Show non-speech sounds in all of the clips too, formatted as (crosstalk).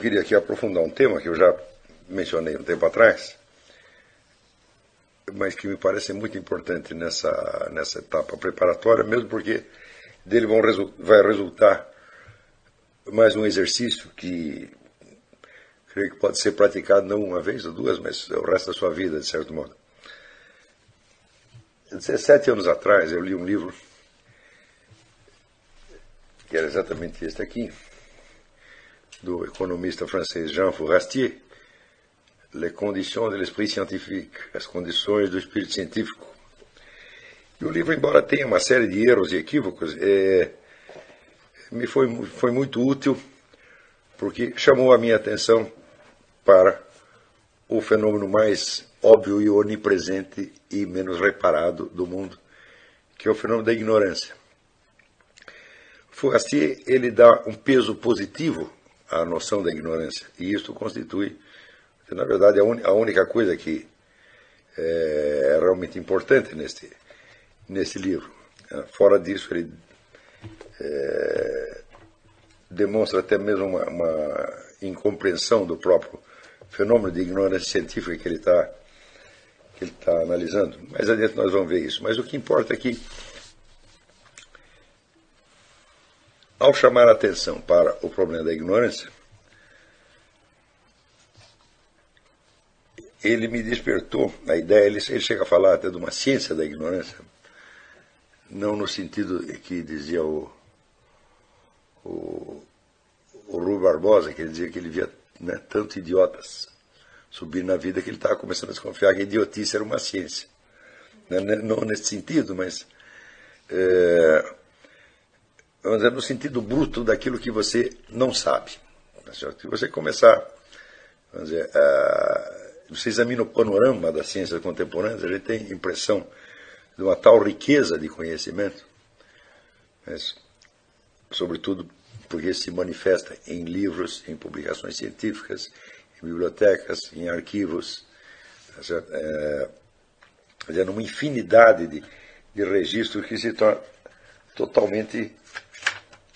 eu queria aqui aprofundar um tema que eu já mencionei um tempo atrás, mas que me parece muito importante nessa, nessa etapa preparatória, mesmo porque dele vão, vai resultar mais um exercício que creio que pode ser praticado não uma vez ou duas, mas o resto da sua vida, de certo modo. 17 anos atrás eu li um livro que era exatamente este aqui, do economista francês Jean Fourastier, Les conditions de l'esprit scientifique, as condições do espírito científico. E o livro, embora tenha uma série de erros e equívocos, é, me foi, foi muito útil porque chamou a minha atenção para o fenômeno mais óbvio e onipresente e menos reparado do mundo, que é o fenômeno da ignorância. Fourastier ele dá um peso positivo à noção da ignorância e isso constitui, na verdade, a, un, a única coisa que é, é realmente importante neste, nesse livro. Fora disso, ele é, demonstra até mesmo uma, uma, incompreensão do próprio fenômeno de ignorância científica que ele está que ele está analisando. Mais adiante nós vamos ver isso. Mas o que importa é Ao chamar a atenção para o problema da ignorância, ele me despertou a ideia, ele, ele chega a falar até de uma ciência da ignorância, não no sentido que dizia o, o, o Rui Barbosa, que ele dizia que ele via né, tanto idiotas subir na vida que ele estava começando a desconfiar que a idiotice era uma ciência. Não, né, não nesse sentido, mas é, vamos dizer, no sentido bruto daquilo que você não sabe. Tá Se você começar, vamos dizer, a, você examina o panorama das ciências contemporâneas, a gente tem impressão de uma tal riqueza de conhecimento, mas, sobretudo porque se manifesta em livros, em publicações científicas, em bibliotecas, em arquivos, tá é, numa infinidade de, de registros que se tornam totalmente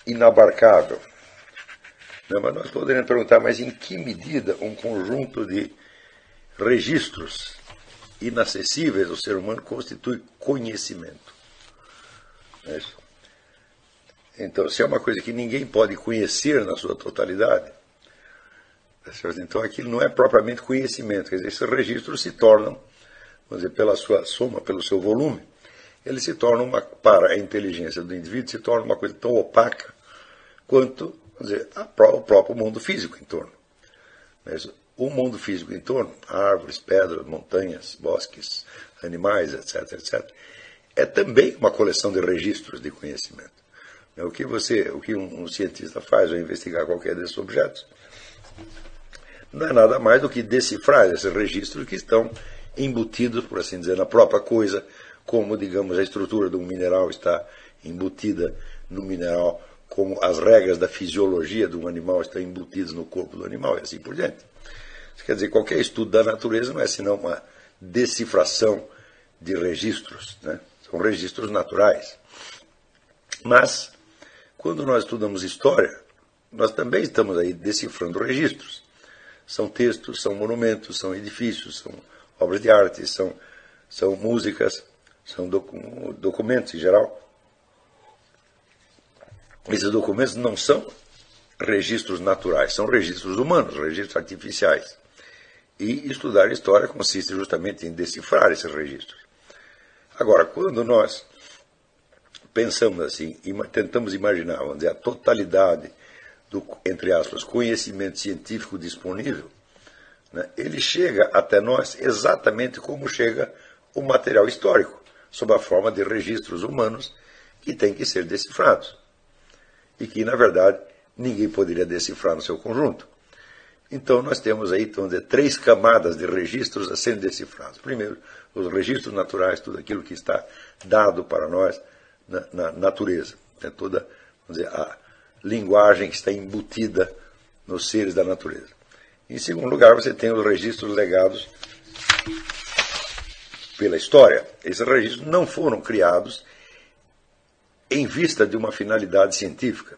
inabarcável. Não, mas nós poderíamos perguntar, mas em que medida um conjunto de registros inacessíveis ao ser humano constitui conhecimento? É então, se é uma coisa que ninguém pode conhecer na sua totalidade, tá então aquilo não é propriamente conhecimento, quer dizer, esses registros se tornam, vamos dizer, pela sua soma, pelo seu volume, eles se tornam, uma, para a inteligência do indivíduo, se torna uma coisa tão opaca quanto dizer, o próprio mundo físico em torno. O mundo físico em torno, árvores, pedras, montanhas, bosques, animais, etc., etc., é também uma coleção de registros de conhecimento. O que você, o que um cientista faz ao investigar qualquer desses objetos, não é nada mais do que decifrar esses registros que estão embutidos, por assim dizer, na própria coisa, como, digamos, a estrutura de um mineral está embutida no mineral como as regras da fisiologia de um animal estão embutidas no corpo do animal e assim por diante. Isso quer dizer, qualquer estudo da natureza não é senão uma decifração de registros, né? são registros naturais. Mas, quando nós estudamos história, nós também estamos aí decifrando registros. São textos, são monumentos, são edifícios, são obras de arte, são, são músicas, são docu documentos em geral. Esses documentos não são registros naturais, são registros humanos, registros artificiais. E estudar história consiste justamente em decifrar esses registros. Agora, quando nós pensamos assim, e tentamos imaginar, vamos dizer, a totalidade do, entre aspas, conhecimento científico disponível, né, ele chega até nós exatamente como chega o material histórico, sob a forma de registros humanos que têm que ser decifrados e que, na verdade, ninguém poderia decifrar no seu conjunto. Então, nós temos aí, dizer, três camadas de registros a serem decifrados. Primeiro, os registros naturais, tudo aquilo que está dado para nós na, na natureza. É toda, dizer, a linguagem que está embutida nos seres da natureza. Em segundo lugar, você tem os registros legados pela história. Esses registros não foram criados em vista de uma finalidade científica.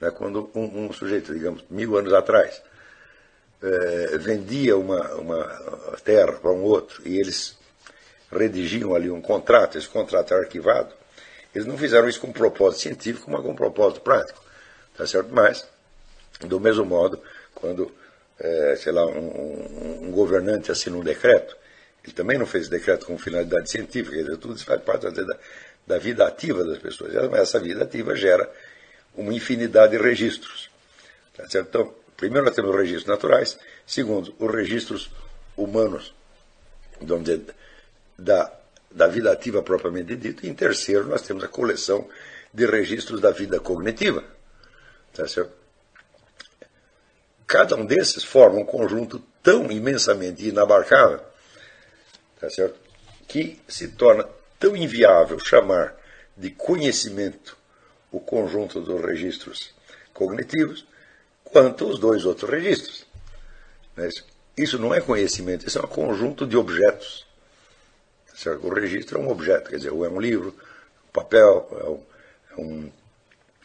Né? Quando um, um, sujeito, digamos, mil anos atrás, é, vendia uma, uma terra para um outro e eles redigiam ali um contrato, esse contrato é arquivado, eles não fizeram isso com propósito científico, mas com propósito prático. Tá certo? Mas, do mesmo modo, quando, é, sei lá, um, um, governante assina um decreto, ele também não fez decreto com finalidade científica, quer dizer, tudo isso faz parte da, da vida ativa das pessoas. Essa vida ativa gera uma infinidade de registros. Tá? Então, primeiro nós temos os registros naturais, segundo, os registros humanos, onde da, da vida ativa propriamente dita, e em terceiro nós temos a coleção de registros da vida cognitiva. Tá certo? Cada um desses forma um conjunto tão imensamente inabarcável tá certo? que se torna tão inviável chamar de conhecimento o conjunto dos registros cognitivos quanto os dois outros registros. Isso não é conhecimento, isso é um conjunto de objetos. Certo? O registro é um objeto, quer dizer, ou é um livro, um papel, é um, é um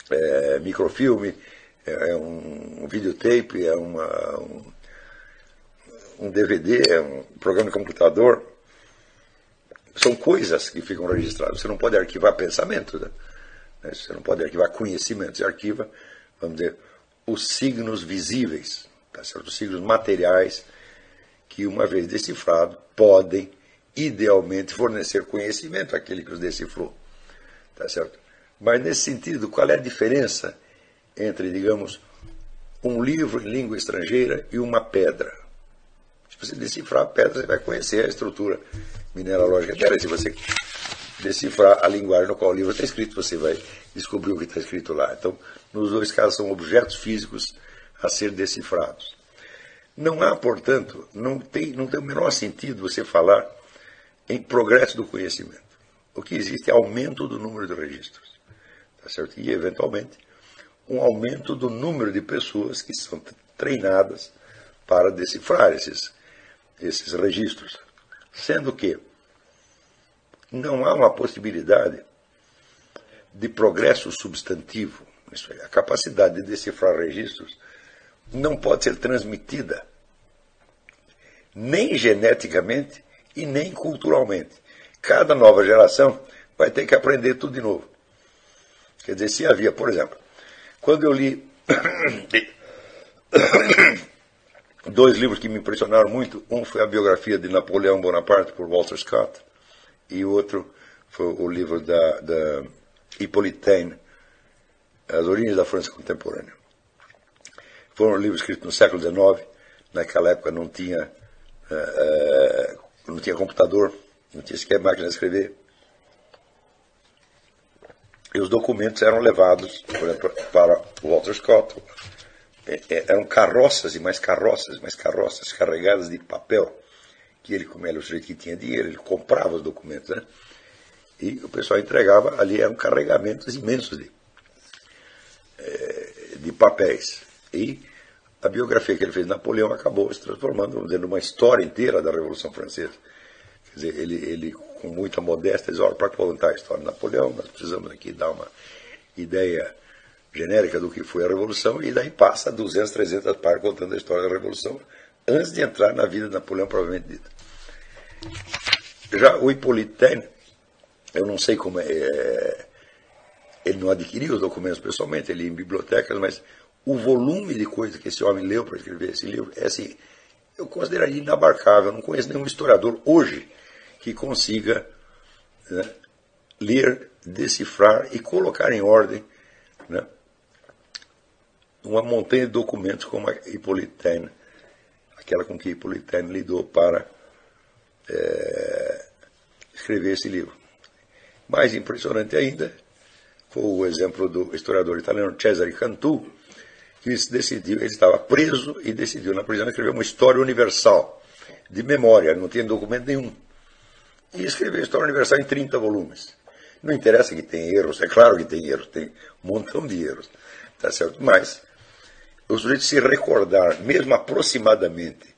é, microfilme, é, é um videotape, é uma, um, um DVD, é um programa de computador. São coisas que ficam registradas. Você não pode arquivar pensamento, né? você não pode arquivar conhecimento. Você arquiva, vamos dizer, os signos visíveis, tá certo? os signos materiais que, uma vez decifrado, podem idealmente fornecer conhecimento àquele que os decifrou. Tá certo? Mas nesse sentido, qual é a diferença entre, digamos, um livro em língua estrangeira e uma pedra? Se você decifrar a pedra, você vai conhecer a estrutura mineralógica dela. Se você decifrar a linguagem no qual o livro está escrito, você vai descobrir o que está escrito lá. Então, nos dois casos, são objetos físicos a ser decifrados. Não há, portanto, não tem, não tem o menor sentido você falar em progresso do conhecimento. O que existe é aumento do número de registros. Tá certo? E, eventualmente, um aumento do número de pessoas que são treinadas para decifrar esses, esses registros. Sendo que não há uma possibilidade de progresso substantivo. Isso é, a capacidade de decifrar registros não pode ser transmitida nem geneticamente e nem culturalmente. Cada nova geração vai ter que aprender tudo de novo. Quer dizer, se havia, por exemplo, quando eu li (coughs) dois livros que me impressionaram muito, um foi a biografia de Napoleão Bonaparte por Walter Scott e o outro foi o livro da, da Hippolyte Taine, As Origens da França Contemporânea. Foram livros escritos no século XIX, naquela época não tinha, uh, não tinha computador, não tinha sequer máquina de escrever. E os documentos eram levados, por exemplo, para Walter Scott. É, é, eram carroças e mais carroças, mais carroças carregadas de papel, que ele, como ele, o sujeito que tinha dinheiro, ele comprava os documentos, né? E o pessoal entregava, ali eram carregamentos imensos de, é, de papéis. E a biografia que ele fez de Napoleão acabou se transformando, vamos dizer, numa história inteira da Revolução Francesa. Quer dizer, ele, ele com muita modéstia, diz, olha, para contar a história de Napoleão, nós precisamos aqui dar uma ideia genérica do que foi a Revolução, e daí passa 200, 300 páginas contando a história da Revolução, antes de entrar na vida de Napoleão, provavelmente dita. Já o Hippolyte eu não sei como é, é, ele não adquiriu os documentos pessoalmente, ele ia em bibliotecas, mas o volume de coisa que esse homem leu para escrever esse livro é assim, eu consideraria inabarcável. Eu não conheço nenhum historiador hoje que consiga né, ler, decifrar e colocar em ordem né, uma montanha de documentos como a Hippolyte aquela com que Hippolyte lidou para é, escrever esse livro. Mais impressionante ainda foi o exemplo do historiador italiano Cesare Cantu, que decidiu, ele estava preso e decidiu na prisão escrever uma história universal de memória, não tinha documento nenhum e escreveu a História Universal em 30 volumes. Não interessa que tem erros, é claro que tem erros, tem um montão de erros, tá certo? Mas o sujeito se recordar, mesmo aproximadamente,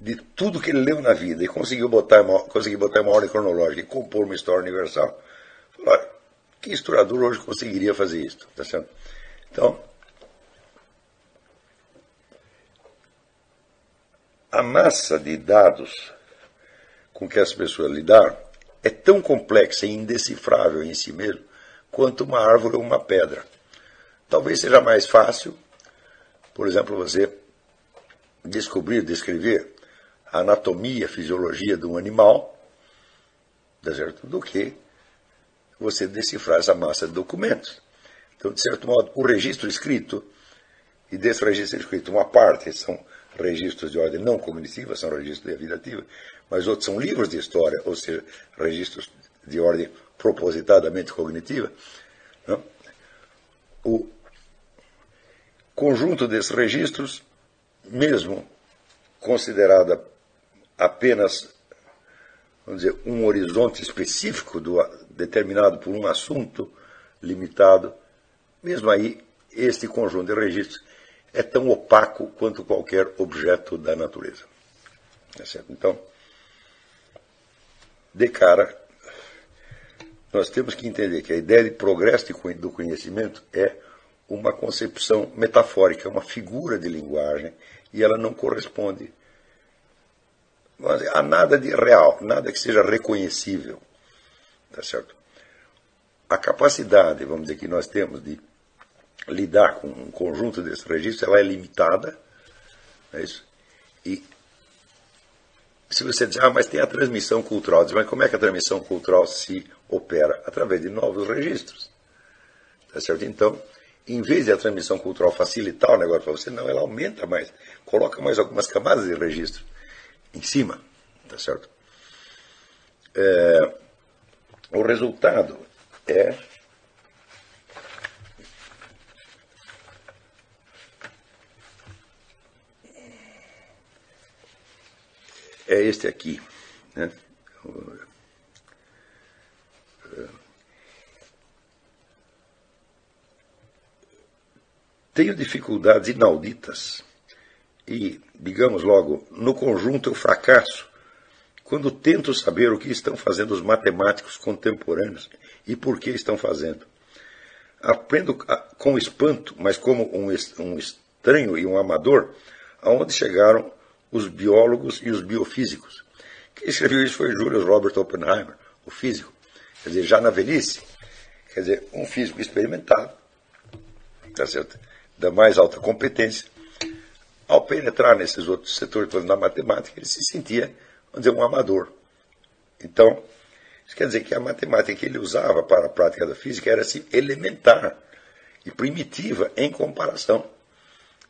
de tudo que ele leu na vida e conseguiu botar uma, botar uma ordem cronológica e compor uma história universal, olha, que historiador hoje conseguiria fazer isso, tá certo? Então, a massa de dados com que as pessoas lidaram é tão complexa e indecifrável em si mesmo quanto uma árvore ou uma pedra. Talvez seja mais fácil, por exemplo, você descobrir, descrever a anatomia, a fisiologia de um animal, certo? do que você decifrar essa massa de documentos. Então, de certo modo, o registro escrito, e desse registro escrito, uma parte são registros de ordem não cognitiva, são registros de vida ativa, mas outros são livros de história, ou seja, registros de ordem propositadamente cognitiva. Não? O conjunto desses registros, mesmo considerada apenas vamos dizer, um horizonte específico do, determinado por um assunto limitado, mesmo aí, este conjunto de registros é tão opaco quanto qualquer objeto da natureza. É? Então, de cara, nós temos que entender que a ideia de progresso do conhecimento é uma concepção metafórica, uma figura de linguagem, e ela não corresponde a nada de real, nada que seja reconhecível. Tá certo? A capacidade, vamos dizer, que nós temos de lidar com um conjunto desses registros, ela é limitada. É isso? E se você diz, ah, mas tem a transmissão cultural, diz, mas como é que a transmissão cultural se opera? Através de novos registros. Tá certo? Então, em vez de a transmissão cultural facilitar o negócio para você, não, ela aumenta mais, coloca mais algumas camadas de registro em cima. Tá certo? É, o resultado é é este aqui. Né? Tenho dificuldades inauditas e, digamos logo, no conjunto eu fracasso quando tento saber o que estão fazendo os matemáticos contemporâneos e por que estão fazendo. Aprendo com espanto, mas como um estranho e um amador, aonde chegaram os biólogos e os biofísicos. Quem escreveu isso foi Julius Robert Oppenheimer, o físico. Quer dizer, já na velhice, quer dizer, um físico experimentado, tá certo? Da mais alta competência, ao penetrar nesses outros setores da matemática, ele se sentia, vamos dizer, um amador. Então, isso quer dizer que a matemática que ele usava para a prática da física era assim, elementar e primitiva em comparação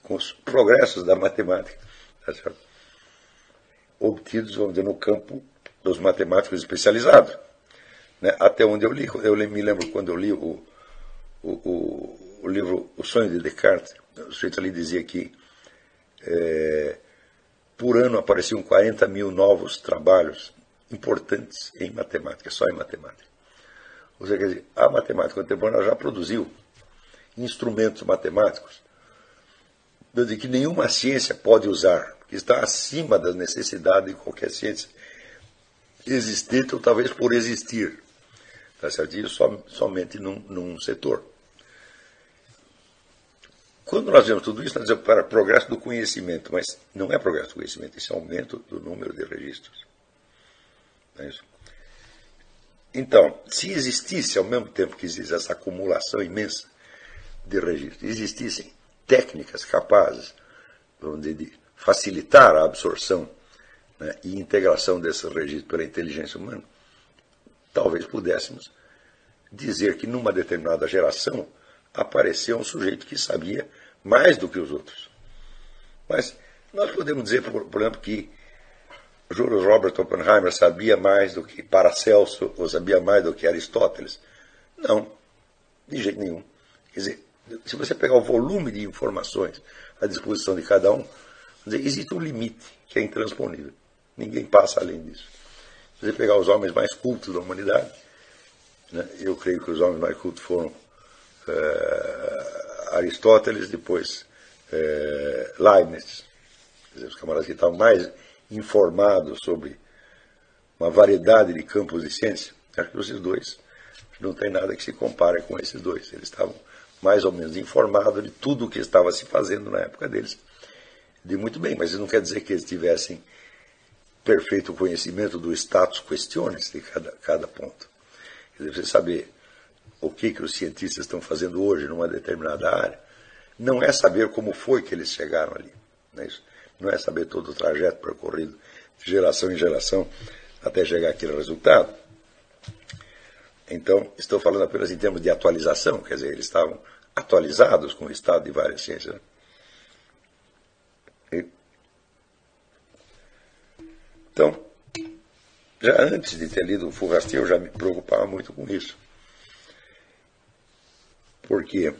com os progressos da matemática. Tá obtidos, vamos dizer, no campo dos matemáticos especializados. Né? Até onde eu li, eu me lembro quando eu li o, o, o, o livro O Sonho de Descartes, o sujeito ali dizia que é, por ano apareciam 40 mil novos trabalhos importantes em matemática, só em matemática. Ou seja, dizer, a matemática contemporânea já produziu instrumentos matemáticos que nenhuma ciência pode usar que está acima das necessidades de qualquer ciência existente ou talvez por existir. Está certo? Isso som, somente num, num setor. Quando nós vemos tudo isso, nós dizemos para progresso do conhecimento, mas não é progresso do conhecimento, isso é aumento do número de registros. Não é isso? Então, se existisse ao mesmo tempo que existe essa acumulação imensa de registros, existissem técnicas capazes, vamos dizer, de facilitar a absorção né, e integração desses registros pela inteligência humana, talvez pudéssemos dizer que numa determinada geração apareceu um sujeito que sabia mais do que os outros. Mas nós podemos dizer, por, por exemplo, que Julius Robert Oppenheimer sabia mais do que Paracelso ou sabia mais do que Aristóteles? Não, de jeito nenhum. Quer dizer, se você pegar o volume de informações à disposição de cada um, dizer, existe um limite que é intransponível. Ninguém passa além disso. Se você pegar os homens mais cultos da humanidade, né, eu creio que os homens mais cultos foram é, Aristóteles, depois é, Leibniz, dizer, os camaradas que estavam mais informados sobre uma variedade de campos de ciência. Acho que esses dois não tem nada que se compare com esses dois. Eles estavam mais ou menos informados de tudo o que estava se fazendo na época deles de muito bem, mas isso não quer dizer que eles tivessem perfeito conhecimento do status questiones de cada, cada ponto. Quer dizer, você saber o que, que os cientistas estão fazendo hoje numa determinada área, não é saber como foi que eles chegaram ali. Não é, isso? Não é saber todo o trajeto percorrido de geração em geração até chegar àquele resultado. Então, estou falando apenas em termos de atualização, quer dizer, eles estavam atualizados com o estado de várias ciências. Né? Então, já antes de ter lido o Fourastier, eu já me preocupava muito com isso. Porque,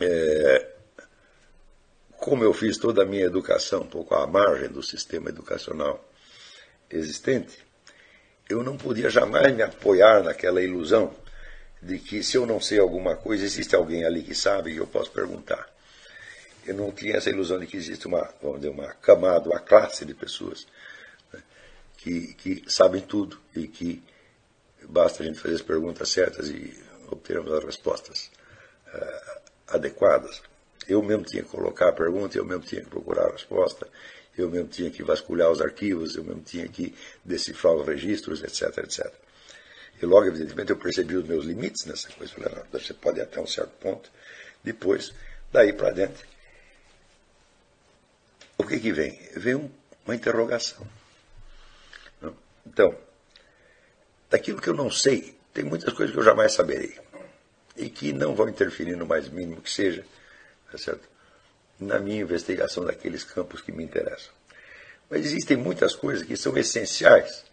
é, como eu fiz toda a minha educação um pouco à margem do sistema educacional existente, eu não podia jamais me apoiar naquela ilusão de que se eu não sei alguma coisa, existe alguém ali que sabe e eu posso perguntar. Eu não tinha essa ilusão de que existe uma, vamos dizer, uma camada, uma classe de pessoas que, que sabem tudo e que basta a gente fazer as perguntas certas e obtermos as respostas uh, adequadas. Eu mesmo tinha que colocar a pergunta, eu mesmo tinha que procurar a resposta, eu mesmo tinha que vasculhar os arquivos, eu mesmo tinha que decifrar os registros, etc, etc. E logo, evidentemente, eu percebi os meus limites nessa coisa. Não, você pode ir até um certo ponto. Depois, daí para dentro, o que que vem? Vem um, uma interrogação. Então, daquilo que eu não sei, tem muitas coisas que eu jamais saberei. E que não vão interferir no mais mínimo que seja, tá certo? na minha investigação daqueles campos que me interessam. Mas existem muitas coisas que são essenciais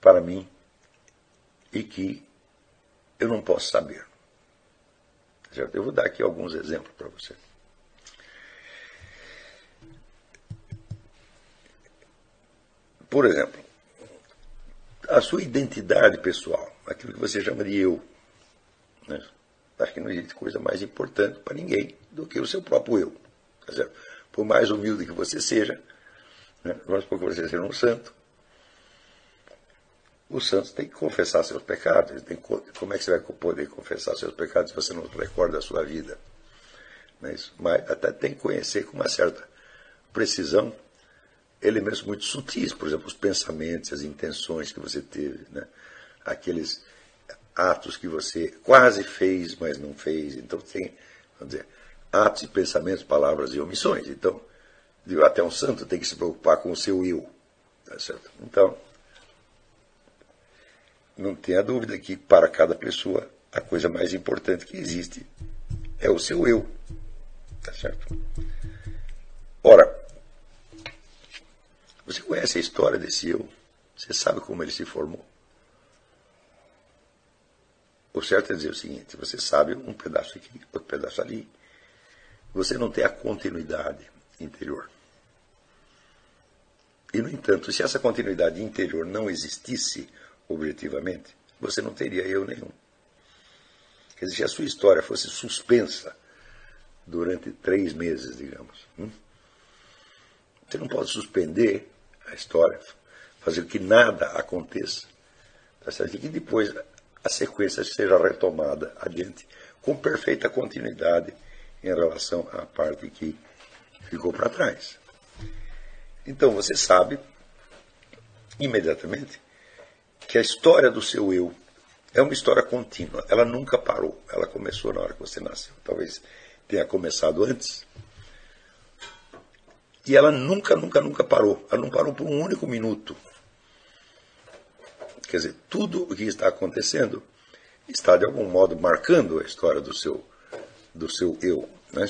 para mim e que eu não posso saber. Tá certo? Eu vou dar aqui alguns exemplos para você. Por exemplo, a sua identidade pessoal, aquilo que você chama de eu. Né? Acho que não existe coisa mais importante para ninguém do que o seu próprio eu. Tá Por mais humilde que você seja, né? vamos que você seja um santo, os santos têm que confessar seus pecados. Tem, como é que você vai poder confessar seus pecados se você não recorda a sua vida? Não é? Mas até tem que conhecer com uma certa precisão elementos muito sutis, por exemplo, os pensamentos, as intenções que você teve, né? aqueles atos que você quase fez, mas não fez. Então tem, vamos dizer, atos e pensamentos, palavras e omissões. Então, até um santo tem que se preocupar com o seu eu. Tá certo? Então, não tenha dúvida que para cada pessoa a coisa mais importante que existe é o seu eu. Tá certo? Ora, você conhece a história desse eu? Você sabe como ele se formou? O certo é dizer o seguinte: você sabe um pedaço aqui, outro pedaço ali. Você não tem a continuidade interior. E, no entanto, se essa continuidade interior não existisse objetivamente, você não teria eu nenhum. Quer dizer, se a sua história fosse suspensa durante três meses, digamos, hum, você não pode suspender a história, fazer que nada aconteça, tá certo? e que depois a sequência seja retomada adiante com perfeita continuidade em relação à parte que ficou para trás. Então você sabe imediatamente que a história do seu eu é uma história contínua, ela nunca parou, ela começou na hora que você nasceu, talvez tenha começado antes, e ela nunca, nunca, nunca parou. Ela não parou por um único minuto. Quer dizer, tudo o que está acontecendo está de algum modo marcando a história do seu, do seu eu. Né?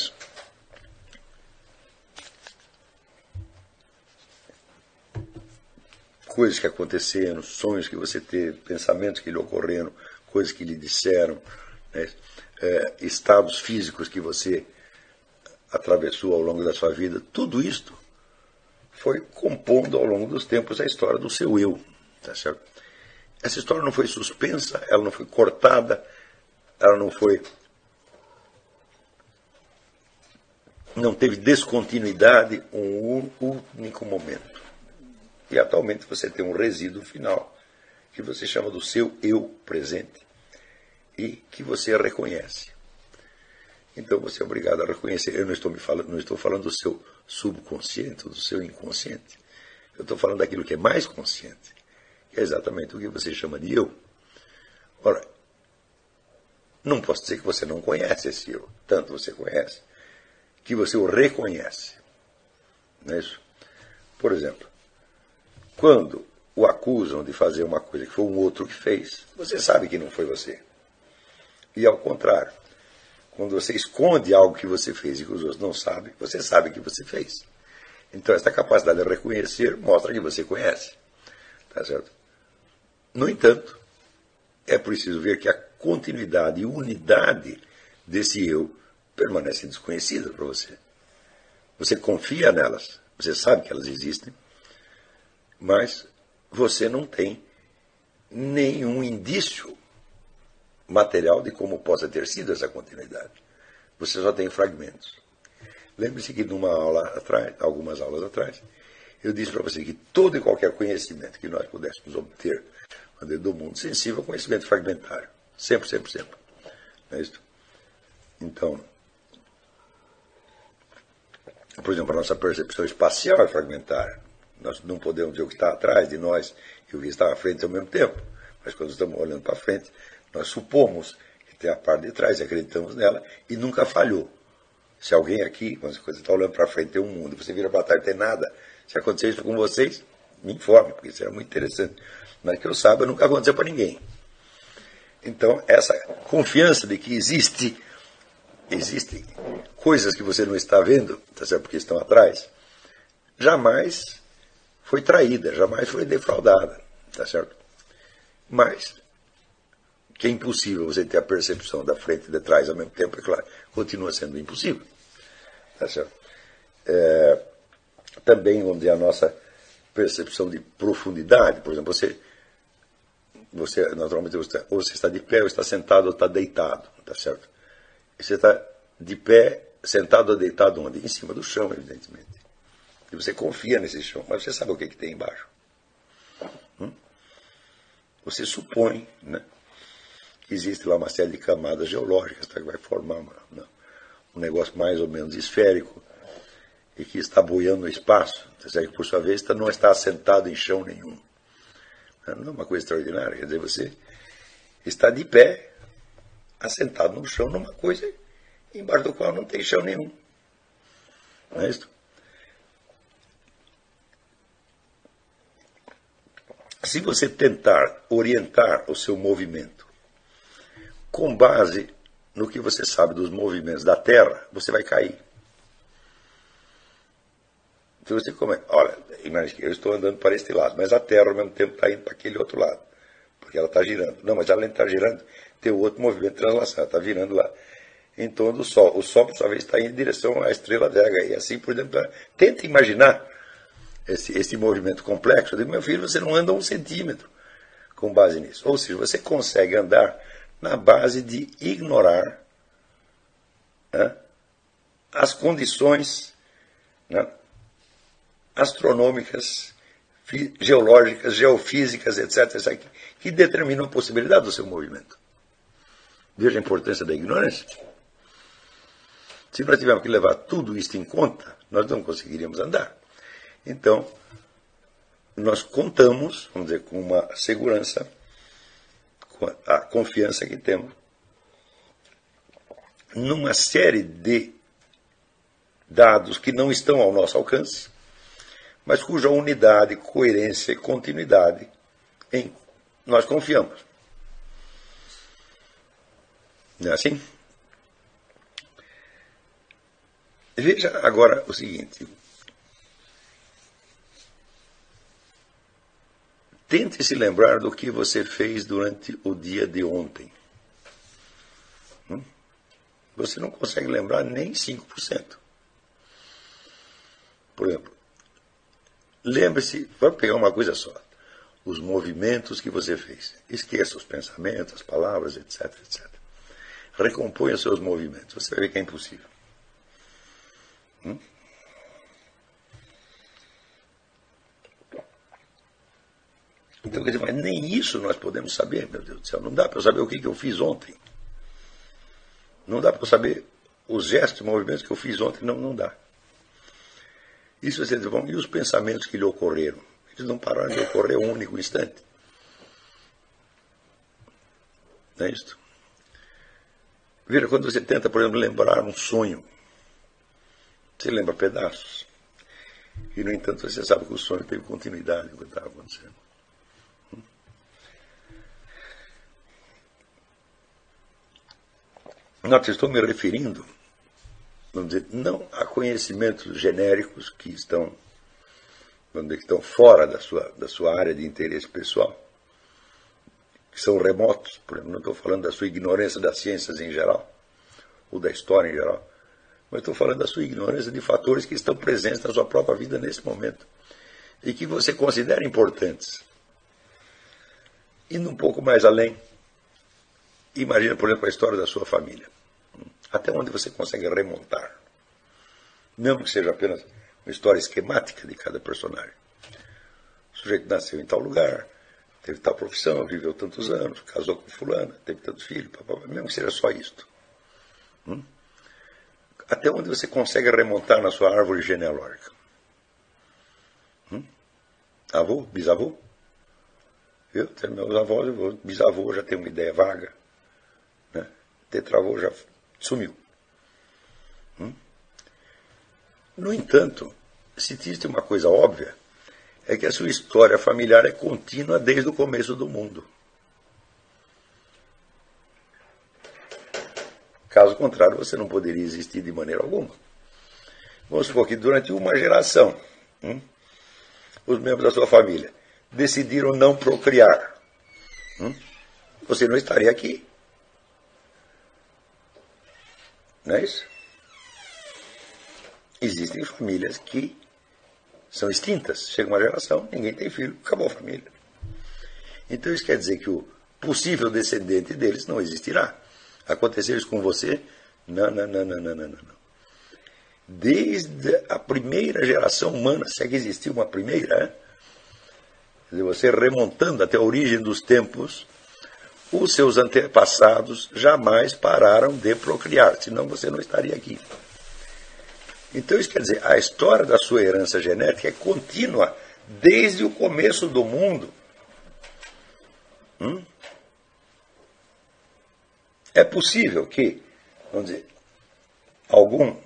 Coisas que aconteceram, sonhos que você teve, pensamentos que lhe ocorreram, coisas que lhe disseram, né? é, estados físicos que você atravessou ao longo da sua vida, tudo isto foi compondo ao longo dos tempos a história do seu eu. Tá certo? Essa história não foi suspensa, ela não foi cortada, ela não foi. Não teve descontinuidade um único momento. E atualmente você tem um resíduo final que você chama do seu eu presente e que você reconhece. Então você é obrigado a reconhecer. Eu não estou me falando, não estou falando do seu subconsciente, do seu inconsciente. Eu estou falando daquilo que é mais consciente, que é exatamente o que você chama de eu. Ora, não posso dizer que você não conhece esse eu, tanto você conhece, que você o reconhece. Não é isso? Por exemplo, quando o acusam de fazer uma coisa que foi um outro que fez, você sabe que não foi você. E ao contrário, quando você esconde algo que você fez e que os outros não sabem, você sabe que você fez. Então, essa capacidade de reconhecer mostra que você conhece. Tá certo? No entanto, é preciso ver que a continuidade e unidade desse eu permanece desconhecida para você. Você confia nelas, você sabe que elas existem, mas você não tem nenhum indício material de como possa ter sido essa continuidade. Você só tem fragmentos. Lembre-se que numa aula atrás, algumas aulas atrás, eu disse para você que todo e qualquer conhecimento que nós pudéssemos obter do mundo sensível é conhecimento fragmentário. Sempre, sempre, sempre. Não é isso? Então, por exemplo, a nossa percepção espacial é fragmentária. Nós não podemos ver o que está atrás de nós e o que está à frente ao mesmo tempo. Mas quando estamos olhando para frente, nós supomos que tem a parte de trás, acreditamos nela e nunca falhou. Se alguém aqui, quando você está olhando para frente, tem um mundo, você vira para trás tem nada. Se acontecer isso com vocês, me informe, porque isso é muito interessante. Mas que eu saiba, nunca aconteceu para ninguém. Então, essa confiança de que existe, existem coisas que você não está vendo, tá certo? porque estão atrás, jamais foi traída, jamais foi defraudada, tá certo? Mas que é impossível você ter a percepção da frente e de trás ao mesmo tempo, é claro, continua sendo impossível. Tá certo? É, também, vamos dizer, a nossa percepção de profundidade, por exemplo, você, você naturalmente, você, ou você está de pé, ou está sentado, ou está deitado, tá certo? Você está de pé, sentado ou deitado onde? Em cima do chão, evidentemente. E você confia nesse chão, mas você sabe o que, que tem embaixo. Hum? Você supõe, né? existe lá uma série de camadas geológicas tá, que vai formar uma, uma, um negócio mais ou menos esférico e que está boiando no espaço, que por sua vez não está assentado em chão nenhum. Não é uma coisa extraordinária, quer dizer, você está de pé, assentado no chão numa coisa embaixo do qual não tem chão nenhum. Não é isso? Se você tentar orientar o seu movimento com base no que você sabe dos movimentos da Terra, você vai cair. Então você começa, olha, imagine que eu estou andando para este lado, mas a Terra ao mesmo tempo está indo para aquele outro lado, porque ela está girando. Não, mas ela está girando, tem outro movimento de translação, está virando lá em torno do Sol. O Sol, por sua vez, está indo em direção à estrela Vega, e assim por diante. Tenta imaginar esse, esse movimento complexo. Eu digo, meu filho, você não anda um centímetro com base nisso. Ou seja, você consegue andar na base de ignorar né, as condições né, astronômicas, geológicas, geofísicas, etc., etc., que determinam a possibilidade do seu movimento. Veja a importância da ignorância. Se nós tivermos que levar tudo isso em conta, nós não conseguiríamos andar. Então, nós contamos, vamos dizer, com uma segurança a confiança que temos numa série de dados que não estão ao nosso alcance, mas cuja unidade, coerência e continuidade em nós confiamos. Não é assim? Veja agora o seguinte: Tente se lembrar do que você fez durante o dia de ontem. Hum? Você não consegue lembrar nem 5%. Por exemplo, lembre-se, vamos pegar uma coisa só. Os movimentos que você fez. Esqueça os pensamentos, as palavras, etc, etc. Recomponha seus movimentos. Você vai ver que é impossível. Hum? Então, quer dizer, mas nem isso nós podemos saber, meu Deus do céu. Não dá para eu saber o que, que eu fiz ontem. Não dá para eu saber os gestos e movimentos que eu fiz ontem não, não dá. Isso você diz, bom, e os pensamentos que lhe ocorreram? Eles não pararam de ocorrer um único instante. Não é isto? Veja, quando você tenta, por exemplo, lembrar um sonho, você lembra pedaços. E, no entanto, você sabe que o sonho teve continuidade com o que estava acontecendo. Note, estou me referindo, vamos dizer, não a conhecimentos genéricos que estão, vamos dizer, que estão fora da sua, da sua área de interesse pessoal, que são remotos, por exemplo, não estou falando da sua ignorância das ciências em geral, ou da história em geral, mas estou falando da sua ignorância de fatores que estão presentes na sua própria vida nesse momento e que você considera importantes. Indo um pouco mais além, imagina, por exemplo, a história da sua família. Até onde você consegue remontar. Mesmo que seja apenas uma história esquemática de cada personagem. O sujeito nasceu em tal lugar, teve tal profissão, viveu tantos anos, casou com fulana, teve tantos filhos, papapá, mesmo que seja só isto. Hum? Até onde você consegue remontar na sua árvore genealógica? Hum? Avô? Bisavô? Eu, meus avós, bisavô já tem uma ideia vaga. Né? Tetravô já sumiu. Hum? No entanto, se existe uma coisa óbvia, é que a sua história familiar é contínua desde o começo do mundo. Caso contrário, você não poderia existir de maneira alguma. Vamos supor que durante uma geração, hum, os membros da sua família decidiram não procriar. Hum, você não estaria aqui. Não é isso? Existem famílias que são extintas. Chega uma geração, ninguém tem filho, acabou a família. Então isso quer dizer que o possível descendente deles não existirá. Aconteceu isso com você? Não, não, não, não, não, não, não. Desde a primeira geração humana, se é que existiu uma primeira, é? você remontando até a origem dos tempos, os seus antepassados jamais pararam de procriar, senão você não estaria aqui. Então isso quer dizer, a história da sua herança genética é contínua desde o começo do mundo. Hum? É possível que, vamos dizer, algum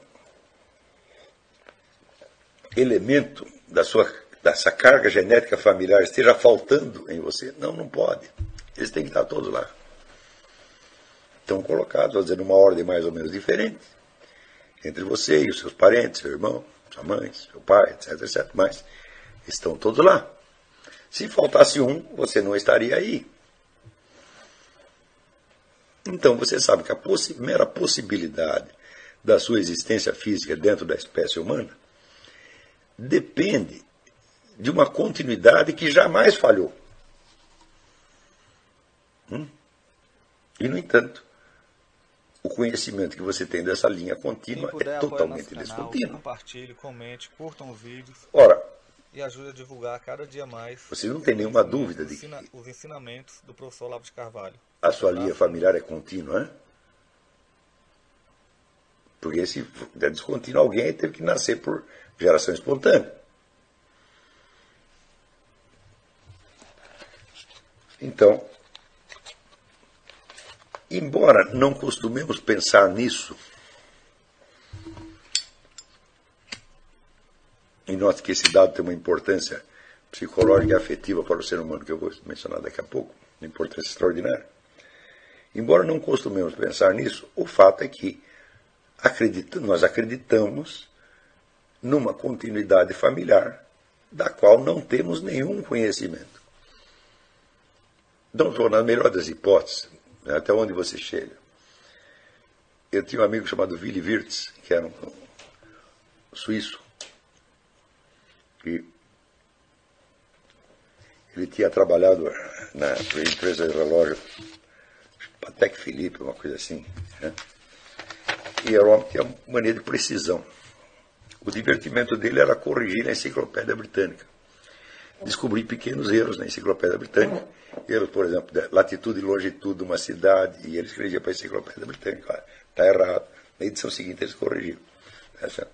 elemento da sua, dessa carga genética familiar esteja faltando em você? Não, não pode. Eles têm que estar todos lá. Estão colocados, dizer, numa ordem mais ou menos diferente entre você e os seus parentes, seu irmão, sua mãe, seu pai, etc, etc. Mas estão todos lá. Se faltasse um, você não estaria aí. Então você sabe que a possi mera possibilidade da sua existência física dentro da espécie humana depende de uma continuidade que jamais falhou. Hum? E, no entanto, o conhecimento que você tem dessa linha contínua é totalmente descontínuo. Compartilhe, comente, curtam os vídeos. Ora, e ajude a divulgar cada dia mais. Você não tem nenhuma dúvida de que os ensinamentos do professor Olavo de Carvalho. A sua linha familiar é contínua, né? Porque se é descontínuo, alguém teve que nascer por geração espontânea. Então, Embora não costumemos pensar nisso, e note que esse dado tem uma importância psicológica e afetiva para o ser humano, que eu vou mencionar daqui a pouco, uma importância extraordinária. Embora não costumemos pensar nisso, o fato é que acredita, nós acreditamos numa continuidade familiar da qual não temos nenhum conhecimento. Então, na melhor das hipóteses, né, até onde você chega. Eu tinha um amigo chamado Willy Wirtz, que era um, suíço, que ele tinha trabalhado na empresa de relógio Patek Philippe, uma coisa assim. Né? E era um homem que tinha mania de precisão. O divertimento dele era corrigir a enciclopédia britânica. Descobrir pequenos erros na enciclopédia britânica erros, por exemplo, de latitude e longitude de uma cidade, e ele escrevia para a enciclopédia britânica, está errado, Na edição seguinte eles corrigiram. Tá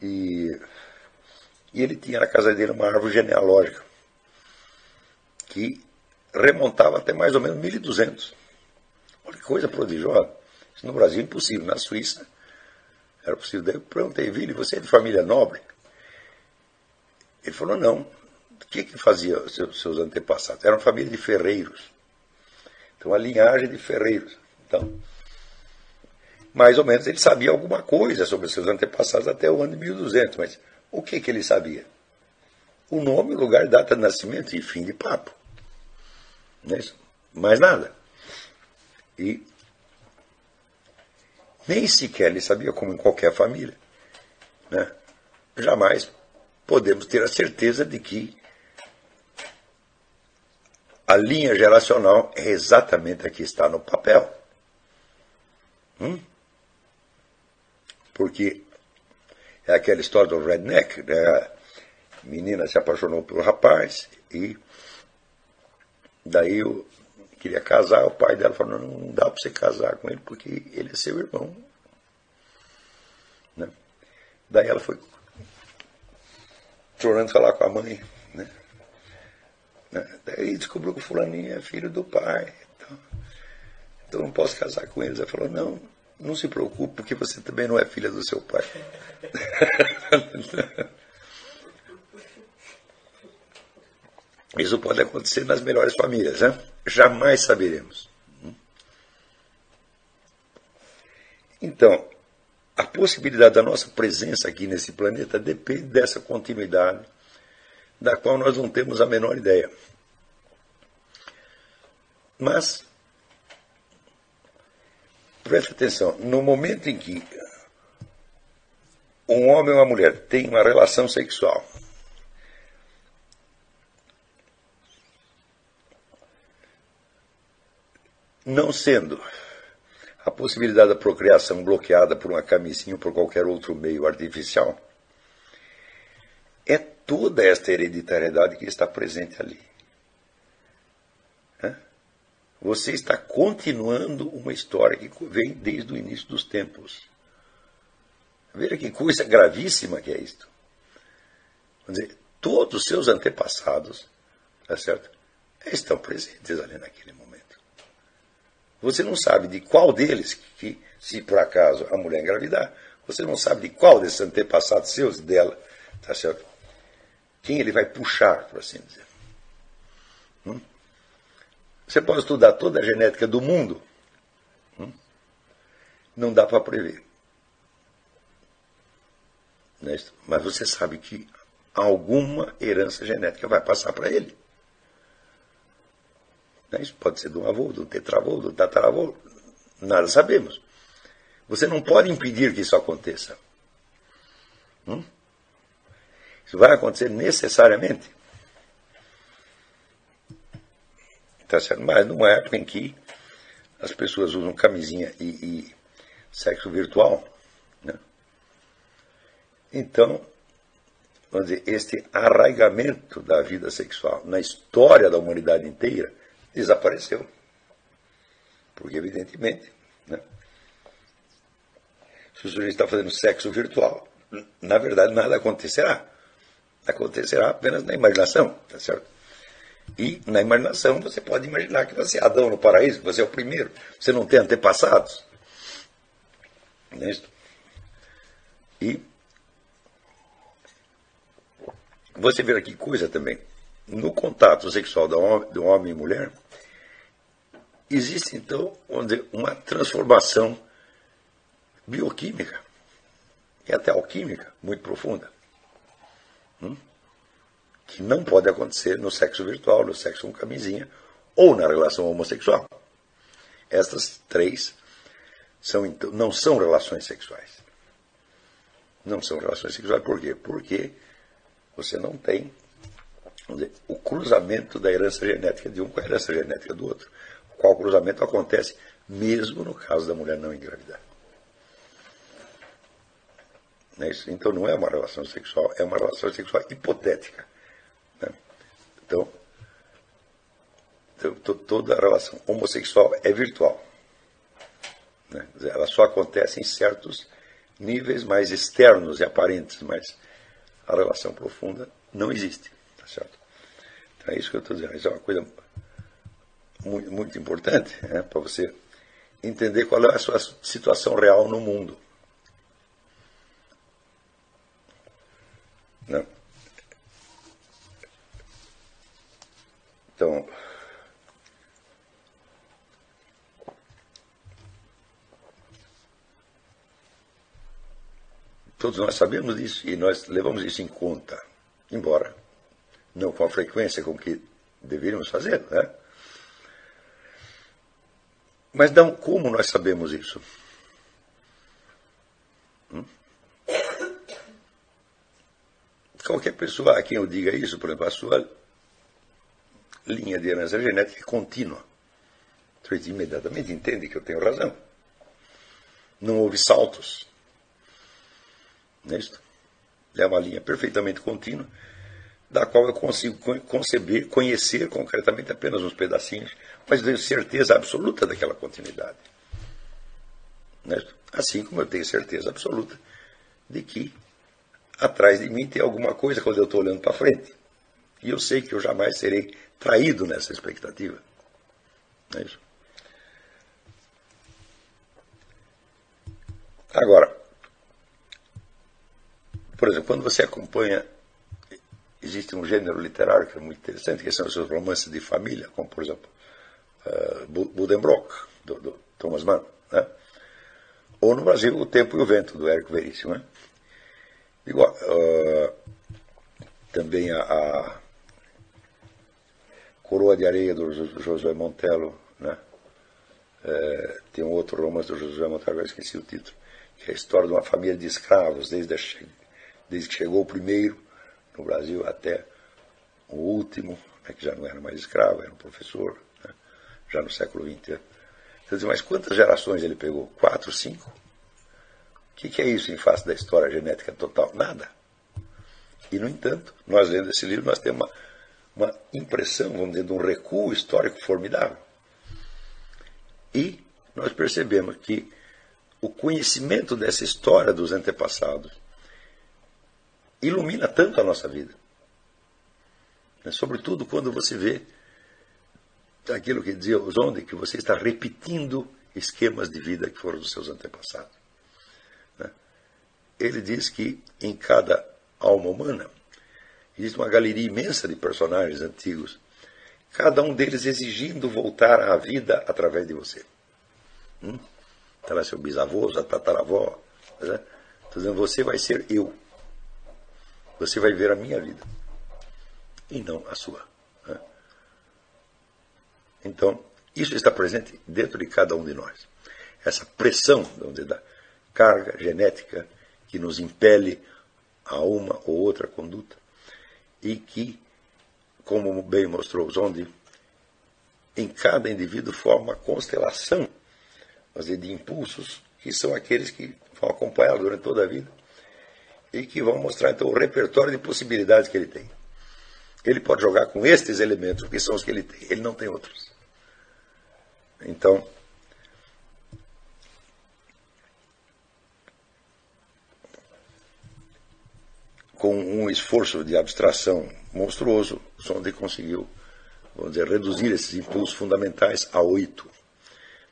e, e ele tinha na casa dele uma árvore genealógica que remontava até mais ou menos 1200. Olha que coisa prodigiosa. Isso no Brasil é impossível. Na Suíça era possível. Daí eu perguntei, Vili, você é de família nobre? Ele falou, não. O que, que fazia seus, seus antepassados? Era uma família de ferreiros. Então, a linhagem de ferreiros. Então, mais ou menos ele sabia alguma coisa sobre seus antepassados até o ano de 1200, mas o que, que ele sabia? O nome, lugar, data de nascimento e fim de papo. Não é isso? Mais nada. E nem sequer ele sabia, como em qualquer família. Né? Jamais podemos ter a certeza de que a linha geracional é exatamente a que está no papel. Hum? Porque é aquela história do redneck, né? a menina se apaixonou pelo rapaz e daí eu queria casar, o pai dela falou, não dá para você casar com ele porque ele é seu irmão. Né? Daí ela foi chorando falar com a mãe. Né? né? Daí descobriu que o fulaninho é filho do pai. Então, então não posso casar com eles. Ela falou, não, não se preocupe, porque você também não é filha do seu pai. (laughs) Isso pode acontecer nas melhores famílias, né? Jamais saberemos. Então, a possibilidade da nossa presença aqui nesse planeta depende dessa continuidade, da qual nós não temos a menor ideia. Mas, preste atenção, no momento em que um homem ou uma mulher tem uma relação sexual não sendo a possibilidade da procriação bloqueada por uma camisinha ou por qualquer outro meio artificial, é toda esta hereditariedade que está presente ali. Você está continuando uma história que vem desde o início dos tempos. Veja que coisa gravíssima que é isto. Vamos dizer, todos os seus antepassados, tá certo? Estão presentes ali naquele momento. Você não sabe de qual deles, que, se por acaso a mulher engravidar, você não sabe de qual desses antepassados seus dela, tá certo? Quem ele vai puxar, por assim dizer. Hum? Você pode estudar toda a genética do mundo, hum? não dá para prever. É Mas você sabe que alguma herança genética vai passar para ele. Né? Isso pode ser de um avô, de um tetravô, de um tataravô. Nada sabemos. Você não pode impedir que isso aconteça. Hum? Isso vai acontecer necessariamente. Tá certo? Mas numa época em que as pessoas usam camisinha e, e sexo virtual, né? então, vamos dizer, este arraigamento da vida sexual na história da humanidade inteira desapareceu. Porque, evidentemente, né, se o sujeito está fazendo sexo virtual, na verdade nada acontecerá. Acontecerá apenas na imaginação, tá certo? E na imaginação você pode imaginar que você é Adão no paraíso, que você é o primeiro, você não tem antepassados. Não é? E você vê aqui coisa também no contato sexual do homem e mulher, existe então uma transformação bioquímica e até alquímica muito profunda, hum? que não pode acontecer no sexo virtual, no sexo com camisinha ou na relação homossexual. Estas três são, então, não são relações sexuais. Não são relações sexuais por quê? Porque você não tem dizer, o cruzamento da herança genética de um com a herança genética do outro. Qual cruzamento acontece mesmo no caso da mulher não engravidar. É então não é uma relação sexual, é uma relação sexual hipotética. Né? Então, então, toda relação homossexual é virtual. Né? Ela só acontece em certos níveis mais externos e aparentes, mas a relação profunda não existe. Tá certo? Então é isso que eu estou dizendo. Isso é uma coisa muito, muito importante né? para você entender qual é a sua situação real no mundo. Não. Né? Então, todos nós sabemos disso e nós levamos isso em conta, embora não com a frequência com que deveríamos fazer, né? Mas não, como nós sabemos isso? Hum? Qualquer pessoa a quem eu diga isso, por exemplo, a sua linha de herança genética contínua. Você imediatamente entende que eu tenho razão. Não houve saltos. Não é? É uma linha perfeitamente contínua, da qual eu consigo conceber, conhecer concretamente apenas uns pedacinhos, mas tenho certeza absoluta daquela continuidade. É assim como eu tenho certeza absoluta de que atrás de mim tem alguma coisa quando eu estou olhando para frente. E eu sei que eu jamais serei traído nessa expectativa. É isso. Agora, por exemplo, quando você acompanha, existe um gênero literário que é muito interessante, que são os seus romances de família, como por exemplo Buddenbrock, do, do, Thomas Mann, né? ou no Brasil O Tempo e o Vento, do Érico Veríssimo. Né? Igual, uh, também a, a Coroa de Areia, do José Montello, né? É, tem um outro romance do José Montello, eu esqueci o título, que é a história de uma família de escravos, desde, desde que chegou o primeiro no Brasil até o último, né, que já não era mais escravo, era um professor, já no século XX. Dizer, mas quantas gerações ele pegou? Quatro, cinco? O que, que é isso em face da história genética total? Nada. E, no entanto, nós lendo esse livro, nós temos uma uma impressão, vamos dizer, de um recuo histórico formidável. E nós percebemos que o conhecimento dessa história dos antepassados ilumina tanto a nossa vida. Né? Sobretudo quando você vê aquilo que dizia Zonde, que você está repetindo esquemas de vida que foram dos seus antepassados. Né? Ele diz que em cada alma humana Existe uma galeria imensa de personagens antigos, cada um deles exigindo voltar à vida através de você. Hum? Está lá seu bisavô, sua tataravó. Né? Estou dizendo, você vai ser eu. Você vai ver a minha vida. E não a sua. Então, isso está presente dentro de cada um de nós. Essa pressão dizer, da carga genética que nos impele a uma ou outra conduta e que, como bem mostrou Zondi, em cada indivíduo forma uma constelação dizer, de impulsos que são aqueles que vão acompanhá-lo durante toda a vida e que vão mostrar então o repertório de possibilidades que ele tem. Ele pode jogar com estes elementos, que são os que ele tem, ele não tem outros. Então, com um esforço de abstração monstruoso, Sonde conseguiu, vamos dizer, reduzir esses impulsos fundamentais a oito.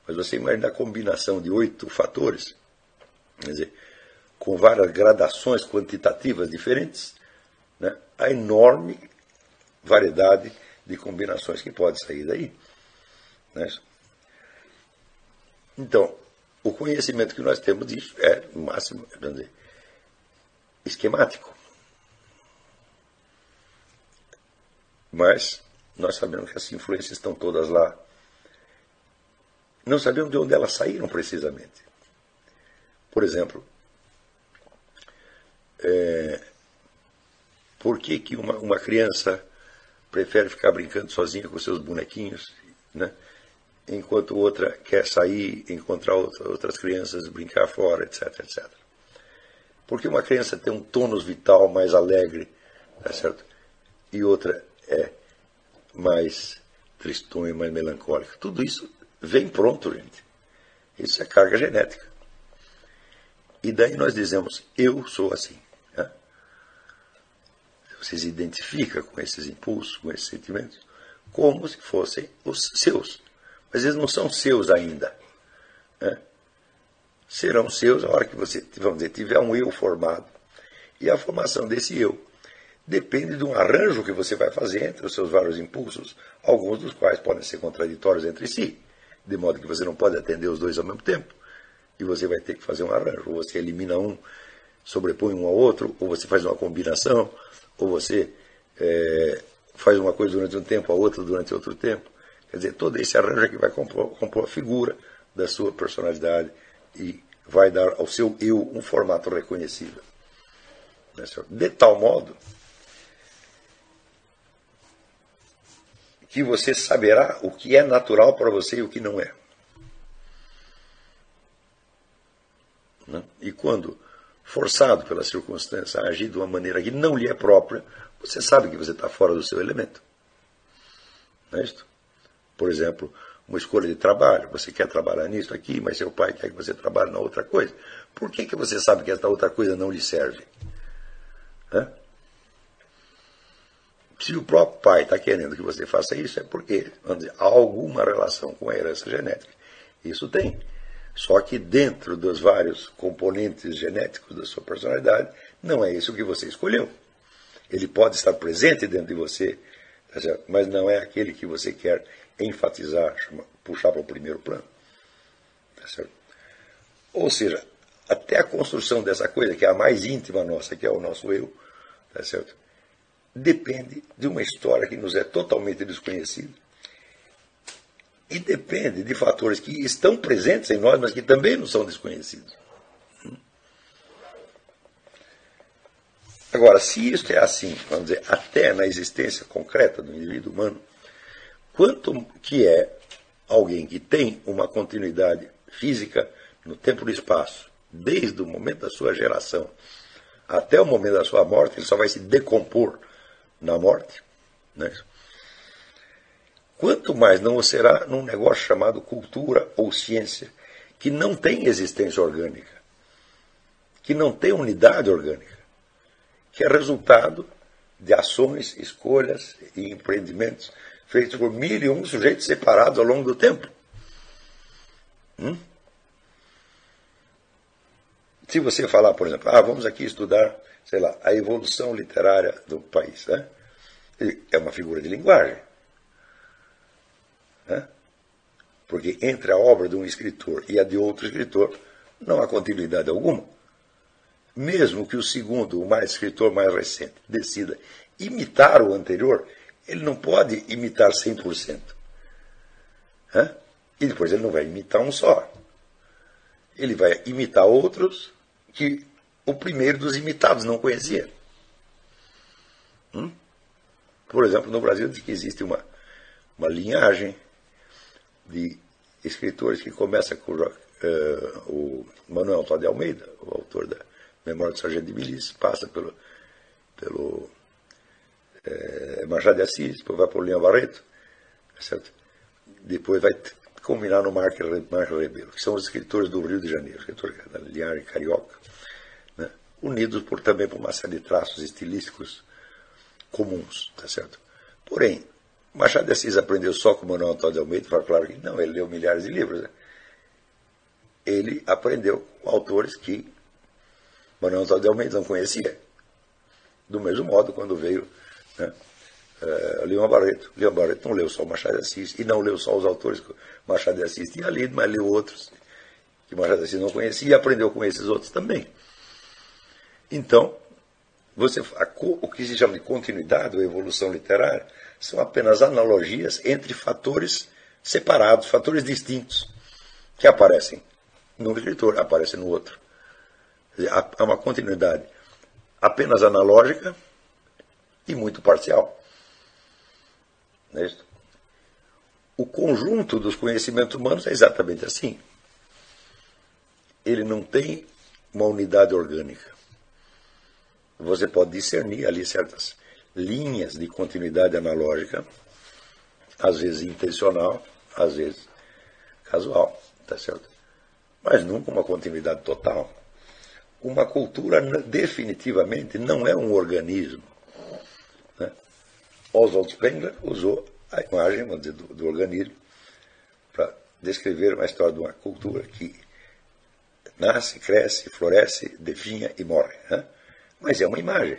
Mas você imagina a combinação de oito fatores, quer dizer, com várias gradações quantitativas diferentes, né, a enorme variedade de combinações que pode sair daí. Né? Então, o conhecimento que nós temos disso é, no máximo, dizer, esquemático. Mas nós sabemos que as influências estão todas lá. Não sabemos de onde elas saíram precisamente. Por exemplo, é, por que, que uma, uma criança prefere ficar brincando sozinha com seus bonequinhos, né? enquanto outra quer sair, encontrar outras crianças, brincar fora, etc, etc. Porque uma criança tem um tônus vital mais alegre, tá certo? E outra é mais tristonho, mais melancólico. Tudo isso vem pronto, gente. Isso é carga genética. E daí nós dizemos, eu sou assim. Você se identifica com esses impulsos, com esses sentimentos, como se fossem os seus. Mas eles não são seus ainda. Né? Serão seus a hora que você, vamos dizer, tiver um eu formado. E a formação desse eu depende de um arranjo que você vai fazer entre os seus vários impulsos, alguns dos quais podem ser contraditórios entre si, de modo que você não pode atender os dois ao mesmo tempo. E você vai ter que fazer um arranjo. Ou você elimina um, sobrepõe um ao outro, ou você faz uma combinação, ou você é, faz uma coisa durante um tempo, a outra durante outro tempo. Quer dizer, todo esse arranjo é que vai compor, compor a figura da sua personalidade e vai dar ao seu eu um formato reconhecível. Né, de tal modo que você saberá o que é natural para você e o que não é. Né? E quando forçado pela circunstância a agir de uma maneira que não lhe é própria, você sabe que você está fora do seu elemento. Não é isto? Por exemplo, uma escolha de trabalho. Você quer trabalhar nisso aqui, mas seu pai quer que você trabalhe na outra coisa. Por que, que você sabe que esta outra coisa não lhe serve? Hã? Se o próprio pai está querendo que você faça isso, é porque dizer, há alguma relação com a herança genética. Isso tem. Só que dentro dos vários componentes genéticos da sua personalidade, não é isso que você escolheu. Ele pode estar presente dentro de você, tá mas não é aquele que você quer enfatizar, puxar para o primeiro plano. Tá Ou seja, até a construção dessa coisa, que é a mais íntima nossa, que é o nosso eu, tá depende de uma história que nos é totalmente desconhecida. E depende de fatores que estão presentes em nós, mas que também não são desconhecidos. Agora, se isso é assim, vamos dizer, até na existência concreta do indivíduo humano, quanto que é alguém que tem uma continuidade física no tempo e no espaço, desde o momento da sua geração até o momento da sua morte, ele só vai se decompor na morte. Né? Quanto mais não o será num negócio chamado cultura ou ciência, que não tem existência orgânica, que não tem unidade orgânica, que é resultado de ações, escolhas e empreendimentos feitos por mil e um sujeitos separados ao longo do tempo. Hum? Se você falar, por exemplo, ah, vamos aqui estudar sei lá, a evolução literária do país. Né? É uma figura de linguagem. Né? Porque entre a obra de um escritor e a de outro escritor não há continuidade alguma. Mesmo que o segundo, o mais escritor mais recente, decida imitar o anterior, ele não pode imitar 100%. Né? E depois ele não vai imitar um só. Ele vai imitar outros que o primeiro dos imitados não conhecia. Hum? Por exemplo, no Brasil diz que existe uma, uma linhagem de escritores que começa com uh, o Manuel Antônio de Almeida, o autor da Memória do Sargento de Milícia, passa pelo, pelo é, Machado de Assis, depois vai para o Leão Barreto, tá certo? depois vai combinar no Marco Rebelo, que são os escritores do Rio de Janeiro, escritores da linhagem carioca unidos por, também por uma série de traços estilísticos comuns, tá certo? Porém, Machado de Assis aprendeu só com Manuel Antônio de Almeida, fala claro que não, ele leu milhares de livros. Né? Ele aprendeu com autores que Manuel Antônio de Almeida não conhecia. Do mesmo modo, quando veio né, uh, Barreto, Leão Barreto não leu só Machado de Assis, e não leu só os autores que Machado de Assis tinha lido, mas leu outros que Machado de Assis não conhecia e aprendeu com esses outros também. Então, você, a, o que se chama de continuidade ou evolução literária são apenas analogias entre fatores separados, fatores distintos, que aparecem num escritor, aparecem no outro. Há uma continuidade apenas analógica e muito parcial. É? O conjunto dos conhecimentos humanos é exatamente assim. Ele não tem uma unidade orgânica você pode discernir ali certas linhas de continuidade analógica, às vezes intencional, às vezes casual, tá certo? mas nunca uma continuidade total. Uma cultura definitivamente não é um organismo. Né? Oswald Spengler usou a imagem dizer, do, do organismo para descrever uma história de uma cultura que nasce, cresce, floresce, definha e morre. Né? Mas é uma imagem.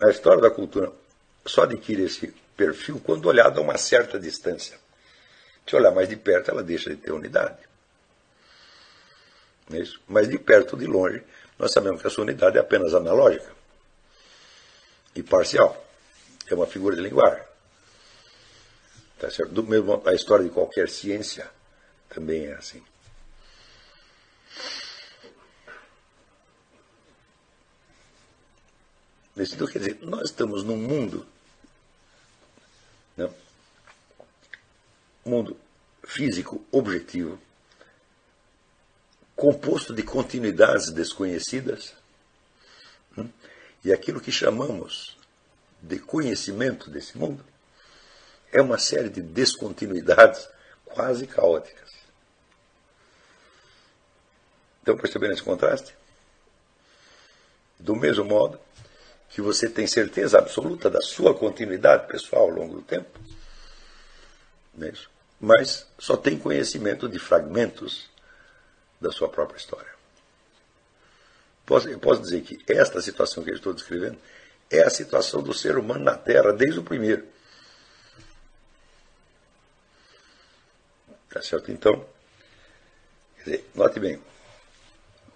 A história da cultura só adquire esse perfil quando olhada a uma certa distância. Se olhar mais de perto, ela deixa de ter unidade. É isso? Mas de perto ou de longe, nós sabemos que a sua unidade é apenas analógica e parcial. É uma figura de linguagem. Tá certo? Do mesmo, a história de qualquer ciência também é assim. Então, quer dizer, nós estamos num mundo, né, mundo físico objetivo, composto de continuidades desconhecidas, né, e aquilo que chamamos de conhecimento desse mundo é uma série de descontinuidades quase caóticas. Estão percebendo esse contraste? Do mesmo modo que você tem certeza absoluta da sua continuidade pessoal ao longo do tempo, é mas só tem conhecimento de fragmentos da sua própria história. Posso, eu posso dizer que esta situação que eu estou descrevendo é a situação do ser humano na Terra desde o primeiro. Tá certo? Então, dizer, note bem,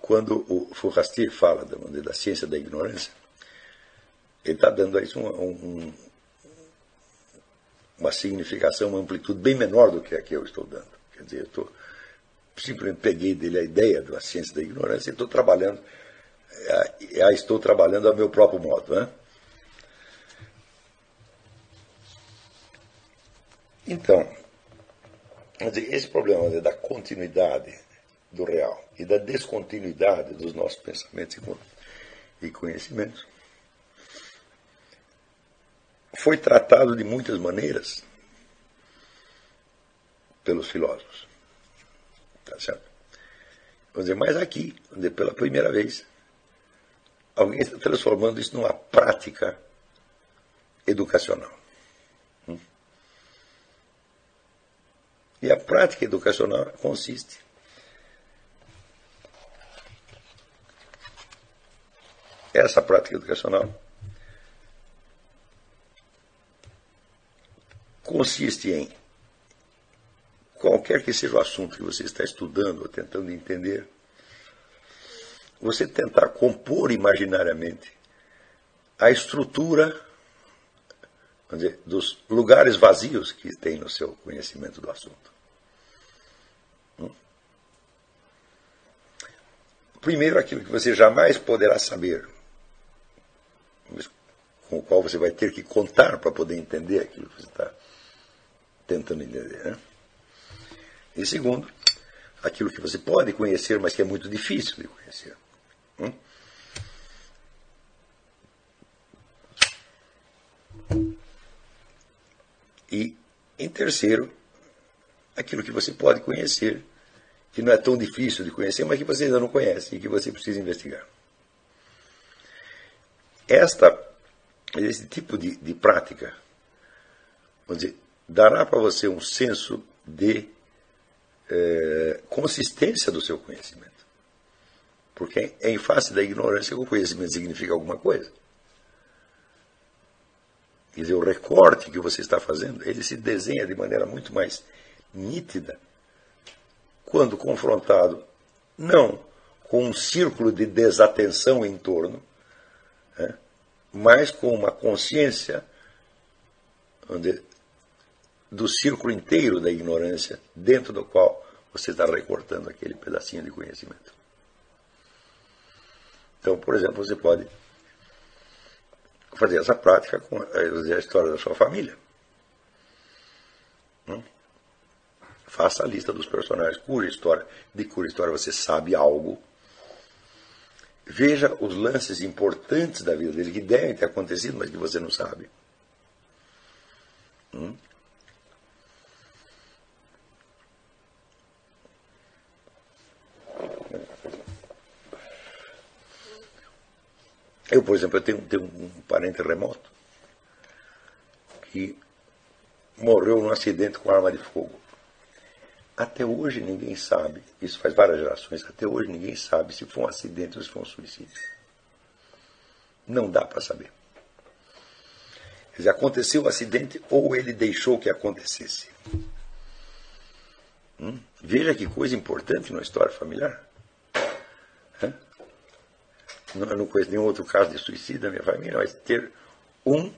quando o Fourastier fala da, da ciência da ignorância, ele está dando a isso um, um, uma significação, uma amplitude bem menor do que a que eu estou dando. Quer dizer, eu estou, simplesmente peguei dele a ideia da ciência da ignorância e estou trabalhando, é, a, estou trabalhando a meu próprio modo. Né? Então, esse problema dizer, da continuidade do real e da descontinuidade dos nossos pensamentos e conhecimentos foi tratado de muitas maneiras pelos filósofos. Tá certo? Vamos dizer, mas aqui, pela primeira vez, alguém está transformando isso numa prática educacional. Hum? E a prática educacional consiste essa prática educacional consiste em qualquer que seja o assunto que você está estudando ou tentando entender, você tentar compor imaginariamente a estrutura dizer, dos lugares vazios que tem no seu conhecimento do assunto. Hum? Primeiro, aquilo que você jamais poderá saber, com o qual você vai ter que contar para poder entender aquilo que você está tentando entender. Né? E segundo, aquilo que você pode conhecer, mas que é muito difícil de conhecer. Hum? E, em terceiro, aquilo que você pode conhecer, que não é tão difícil de conhecer, mas que você ainda não conhece e que você precisa investigar. Esta, esse tipo de, de prática, vamos dizer, dará para você um senso de é, consistência do seu conhecimento. Porque é em face da ignorância que o conhecimento significa alguma coisa. Quer dizer, o recorte que você está fazendo, ele se desenha de maneira muito mais nítida quando confrontado não com um círculo de desatenção em torno, né, mas com uma consciência onde do círculo inteiro da ignorância dentro do qual você está recortando aquele pedacinho de conhecimento. Então, por exemplo, você pode fazer essa prática com a história da sua família. Hum? Faça a lista dos personagens cuja história, de cuja história você sabe algo. Veja os lances importantes da vida dele que devem ter acontecido, mas que você não sabe. Hum? Eu, por exemplo, eu tenho, tenho um parente remoto que morreu num acidente com arma de fogo. Até hoje ninguém sabe, isso faz várias gerações, até hoje ninguém sabe se foi um acidente ou se foi um suicídio. Não dá para saber. Quer dizer, aconteceu o acidente ou ele deixou que acontecesse. Hum? Veja que coisa importante na história familiar. Eu não conheço nenhum outro caso de suicídio na minha família, mas ter um.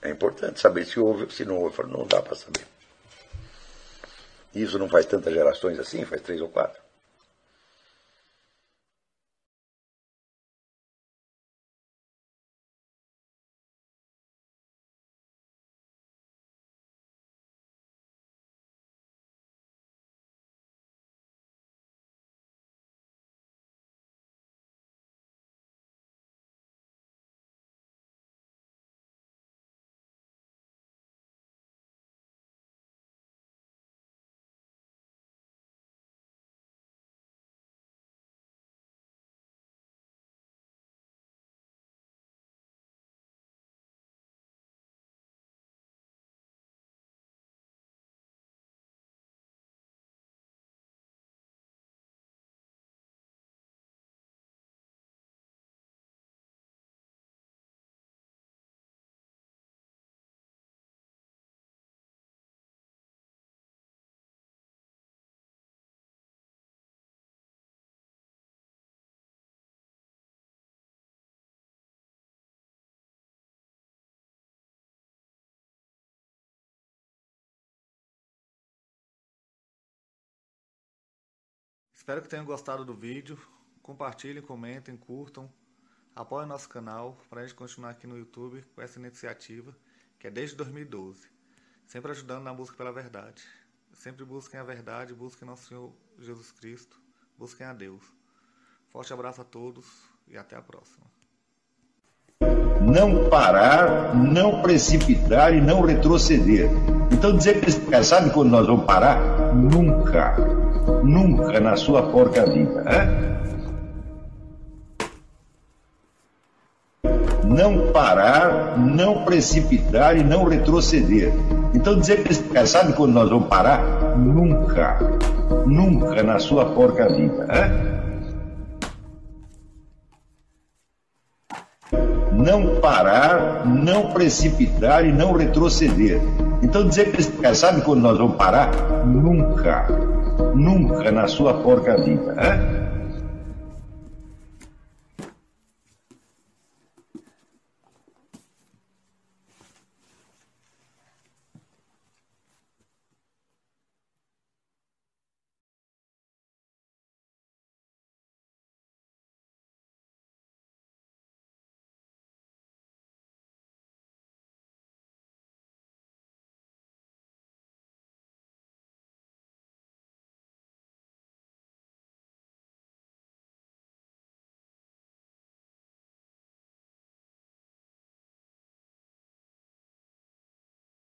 É importante saber se houve ou se não houve. Não dá para saber. Isso não faz tantas gerações assim, faz três ou quatro. Espero que tenham gostado do vídeo. Compartilhem, comentem, curtam. Apoiem nosso canal para a gente continuar aqui no YouTube com essa iniciativa que é desde 2012. Sempre ajudando na busca pela verdade. Sempre busquem a verdade, busquem nosso Senhor Jesus Cristo, busquem a Deus. Forte abraço a todos e até a próxima. Não parar, não precipitar e não retroceder. Então dizer que sabe quando nós vamos parar? Nunca. Nunca na sua porca vida. Né? Não parar, não precipitar e não retroceder. Então dizer que cara sabe quando nós vamos parar? Nunca. Nunca na sua porca vida. Né? não parar, não precipitar e não retroceder. Então dizer que cara sabe quando nós vamos parar? Nunca. Nunca na sua porca vida. Né?